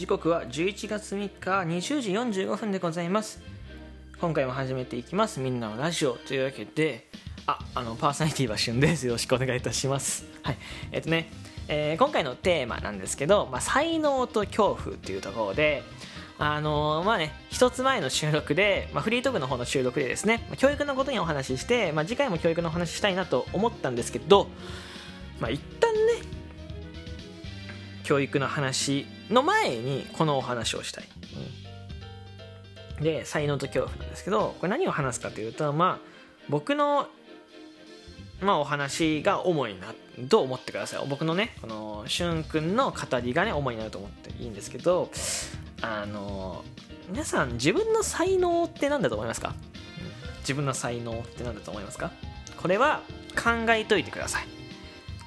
時刻は11月3日20時45分でございます。今回も始めていきます。みんなのラジオというわけでああのパーソナリティは旬です。よろしくお願いいたします。はい。えっとね、えー今回のテーマなんですけど、まあ、才能と恐怖っていうところであのーまあね一つ前の収録で、まあ、フリートークの方の収録でですねまあ教育のことにお話しして、まあ、次回も教育のお話ししたいなと思ったんですけどまあ一旦ね教育の話の前にこのお話をしたい、で才能と恐怖なんですけどこれ何を話すかというとまあ僕のまあお話が主になと思ってください。僕のねこのしゅんくんの語りがね主になると思っていいんですけどあの皆さん自分の才能って何だと思いますか、自分の才能って何だと思いますか？これは考えといてください。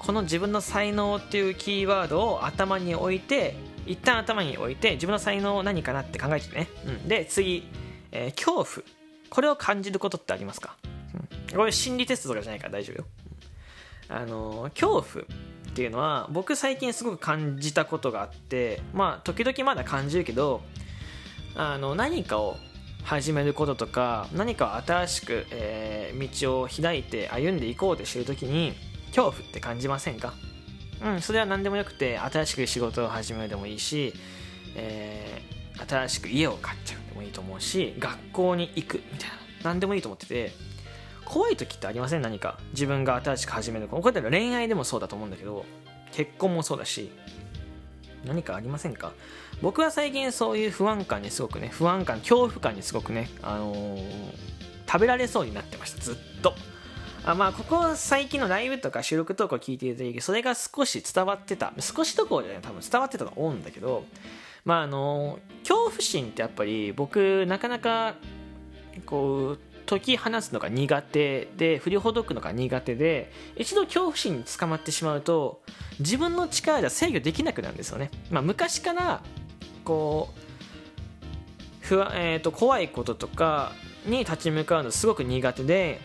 この自分の才能っていうキーワードを頭に置いて一旦頭に置いて自分の才能何かなって考えてね、うん、で次、えー恐怖。これを感じることってありますか、うん、これ心理テストとかじゃないから大丈夫よ、あのー恐怖っていうのは僕最近すごく感じたことがあってまあ時々まだ感じるけどあの何かを始めることとか何かを新しく、えー道を開いて歩んでいこうとしてる時に恐怖って感じませんか？うんそれは何でもよくて新しく仕事を始めるでもいいし、えー新しく家を買っちゃうでもいいと思うし学校に行くみたいな何でもいいと思ってて怖い時ってありません？何か。自分が新しく始めることこれだった恋愛でもそうだと思うんだけど結婚もそうだし何かありませんか？僕は最近そういう不安感にすごくね不安感恐怖感にすごくね、あのー食べられそうになってました。ずっと。あまあここ最近のライブとか収録トークを聞いていただいてそれが少し伝わってた。少しどころじゃない。多分伝わってたと思うんだけどまああの恐怖心ってやっぱり僕なかなかこう解き放つのが苦手で振りほどくのが苦手で一度恐怖心に捕まってしまうと自分の力では制御できなくなるんですよね、まあ、昔からこう不安、えー、と怖いこととかに立ち向かうのすごく苦手で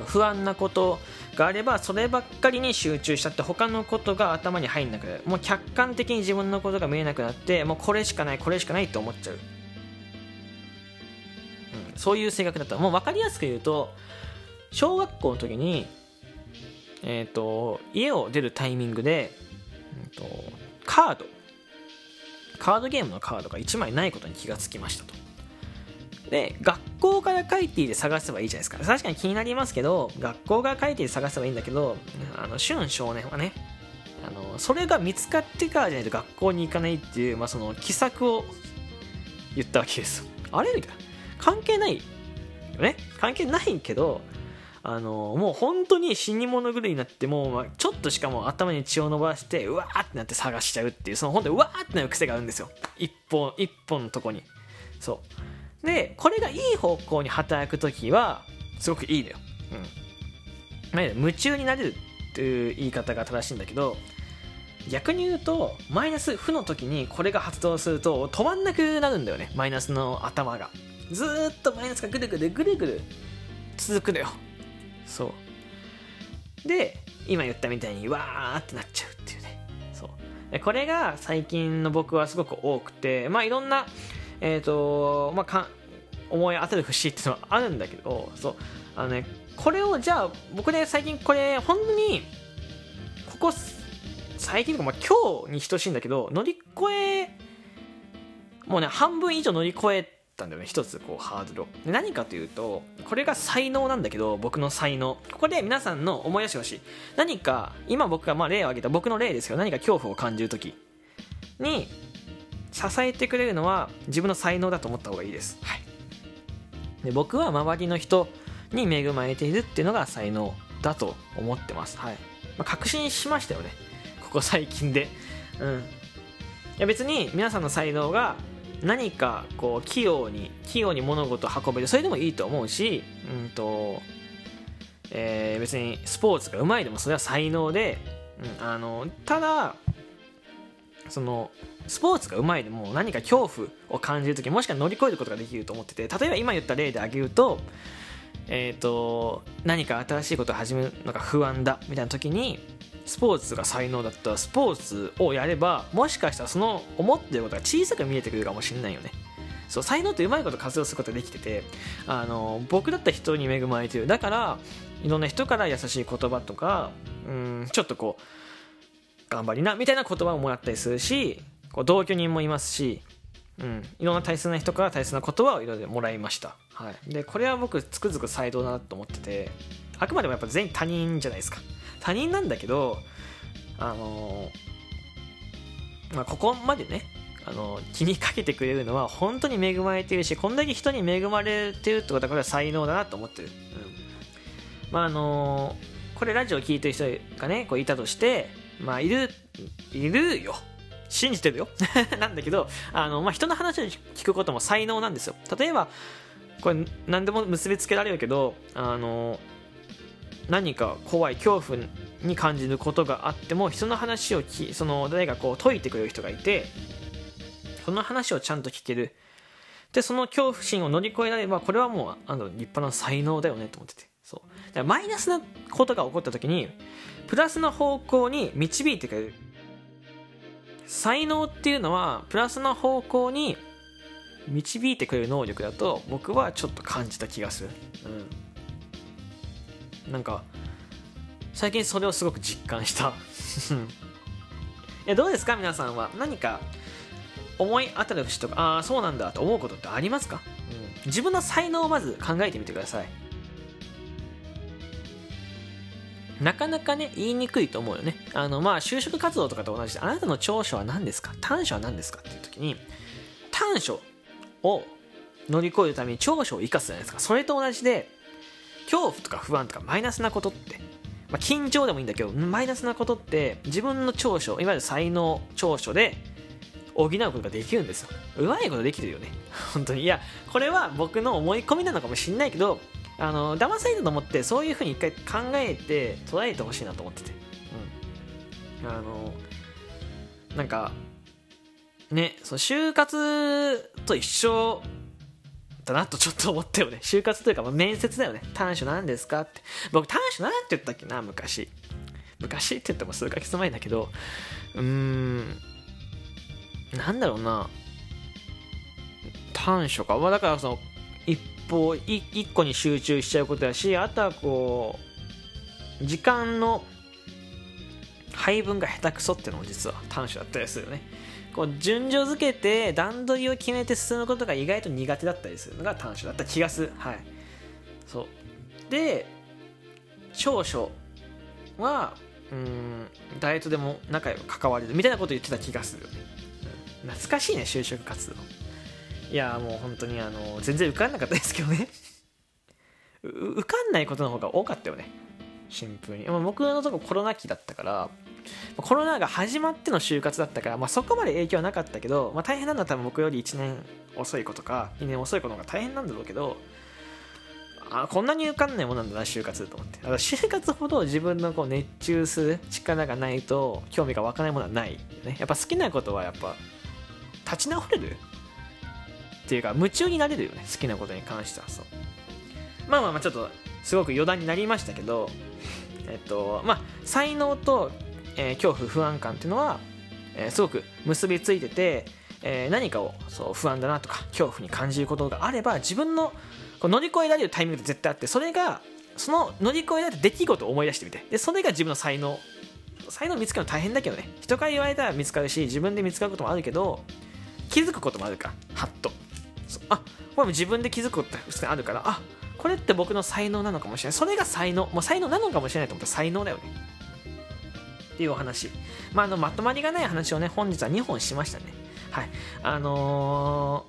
不安なことがあればそればっかりに集中しちゃって他のことが頭に入んなくなる。もう客観的に自分のことが見えなくなってもうこれしかないこれしかないって思っちゃう、うん、そういう性格だったもう分かりやすく言うと小学校の時にえっ、と家を出るタイミングで、うんとカード。カードゲームのカードが1枚ないことに気がつきましたと。で学校から書いていて探せばいいじゃないですか。確かに気になりますけど学校から書いていて探せばいいんだけどあの俊少年はねあのそれが見つかってからじゃないと学校に行かないっていう、まあ、その奇策を言ったわけです。あれみたいな。関係ないよね。関係ないけどあのもう本当に死に物狂いになってもうちょっとしかも頭に血を伸ばしてうわーってなって探しちゃうっていうその本当にうわーってなる癖があるんですよ。一本一本のとこに。そう。でこれがいい方向に働く時はすごくいいのよ、うん、夢中になれるっていう言い方が正しいんだけど逆に言うとマイナス負の時にこれが発動すると止まんなくなるんだよね。マイナスの頭が。ずっとマイナスがぐるぐるぐるぐる続くのよ。そう。で今言ったみたいにわーってなっちゃうっていうね。そう。これが最近の僕はすごく多くてまあいろんなえっ、とまあか思い当たる節っていうのはあるんだけどそう。あのねこれをじゃあ僕ね最近これ本当にここ最近とか、まあ、今日に等しいんだけど乗り越えもうね半分以上乗り越えたんだよね一つこうハードルを。何かというとこれが才能なんだけど僕の才能。ここで皆さんの思い出してほしい。何か今僕がまあ例を挙げた僕の例ですけど何か恐怖を感じる時に支えてくれるのは自分の才能だと思った方がいいです、はい、で僕は周りの人に恵まれているっていうのが才能だと思ってます、はい。まあ、確信しましたよね。ここ最近で。うん。いや別に皆さんの才能が何かこう器用に器用に物事を運べるそれでもいいと思うし、うんとえー別にスポーツがうまいでもそれは才能で、うん、あのただそのスポーツがうまいでも何か恐怖を感じる時もしくは乗り越えることができると思ってて例えば今言った例で挙げると,、えー、と何か新しいことを始めるのが不安だみたいな時にスポーツが才能だったらスポーツをやればもしかしたらその思ってることが小さく見えてくるかもしれないよね。そう才能ってうまいこと活用することができててあの僕だったら人に恵まれてる。だからいろんな人から優しい言葉とかうんちょっとこう頑張りなみたいな言葉をもらったりするしこう同居人もいますし、うん、いろんな大切な人から大切な言葉をいろいろもらいました、はい、でこれは僕つくづく才能だなと思っててあくまでもやっぱ全員他人じゃないですか。他人なんだけどあのまあ、ここまでねあの気にかけてくれるのは本当に恵まれてるしこんだけ人に恵まれてるってことはこれは才能だなと思ってる、うん、まああのこれラジオ聴いてる人がねこういたとしてまあいるいるよ。信じてるよ。なんだけどあの、まあ、人の話を聞くことも才能なんですよ。例えばこれ何でも結びつけられるけどあの何か怖い恐怖に感じることがあっても人の話をきその誰かこう解いてくれる人がいてその話をちゃんと聞ける。でその恐怖心を乗り越えられればこれはもうあの立派な才能だよねと思ってて。そう。だからマイナスなことが起こった時にプラスな方向に導いてくれる。才能っていうのはプラスな方向に導いてくれる能力だと僕はちょっと感じた気がする。うん。なんか最近それをすごく実感した。いやどうですか？皆さんは。何か思い当たる節とかああそうなんだと思うことってありますか、うん、自分の才能をまず考えてみてください。なかなかね言いにくいと思うよね。あのまあ就職活動とかと同じであなたの長所は何ですか？短所は何ですかっていう時に短所を乗り越えるために長所を生かすじゃないですか。それと同じで恐怖とか不安とかマイナスなことって、まあ、緊張でもいいんだけどマイナスなことって自分の長所いわゆる才能長所で補うことができるんですよ。うまいことできるよね。本当に。いやこれは僕の思い込みなのかもしんないけどあの騙されたと思ってそういうふうに一回考えて捉えてほしいなと思っててうんあのなんかねその就活と一緒だなとちょっと思ったよね。就活というか、まあ、面接だよね。短所何ですかって。僕、短所何て言ったっけな、昔。昔って言っても数ヶ月前だけど、うーん、なんだろうな。短所か。まあ、だからその、一方、一個に集中しちゃうことだし、あとはこう、時間の配分が下手くそっていうのも実は短所だったりするよね。こう順序付けて段取りを決めて進むことが意外と苦手だったりするのが短所だった気がする。はい。そう。で長所はうん誰とでも仲良く関われるみたいなこと言ってた気がする、懐かしいね就職活動。いやもう本当にあの全然受かんなかったですけどね。受かんないことの方が多かったよね。シンプルに。僕のとこコロナ期だったからコロナが始まっての就活だったから、まあ、そこまで影響はなかったけど、まあ、大変なのは多分僕より1年遅い子とか2年遅い子の方が大変なんだろうけどあこんなに受かんないもんなんだな就活と思って。だから就活ほど自分のこう熱中する力がないと興味が湧かないものはない、ね、やっぱ好きなことはやっぱ立ち直れるっていうか夢中になれるよね好きなことに関してはそう。まあまあまあちょっとすごく余談になりましたけどえっとまあ才能とえー、恐怖不安感っていうのは、えー、すごく結びついてて、えー、何かをそう不安だなとか恐怖に感じることがあれば自分のこう乗り越えられるタイミングって絶対あってそれがその乗り越えられた出来事を思い出してみてでそれが自分の才能。才能見つけるの大変だけどね。人から言われたら見つかるし自分で見つかることもあるけど気づくこともあるからはっと。あこれも自分で気づくことってあるからあこれって僕の才能なのかもしれない。それが才能。もう才能なのかもしれないと思った。ら才能だよね。っていうお話、まあ、あのまとまりがない話をね本日は2本しましたね。はい。あの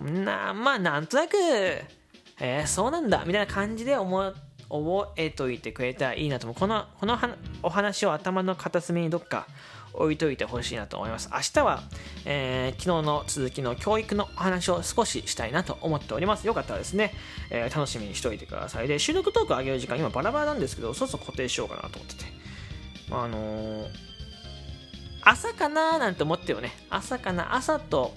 ー、なまあなんとなくえー、そうなんだ。みたいな感じで思覚えといてくれたらいいなと思う。このこのお話を頭の片隅にどっか置いといてほしいなと思います。明日は、えー、昨日の続きの教育のお話を少ししたいなと思っております。よかったらですね、えー、楽しみにしておいてください。で、収録トークを上げる時間今バラバラなんですけど、そろそろ固定しようかなと思ってて。あのー、朝かななんて思ってよね朝かな朝と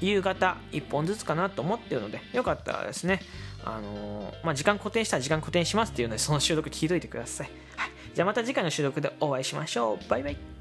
夕方1本ずつかなと思ってるのでよかったらですねあのー、まあ、時間固定したら時間固定しますっていうのでその収録聞いといてください、はい、じゃあまた次回の収録でお会いしましょうバイバイ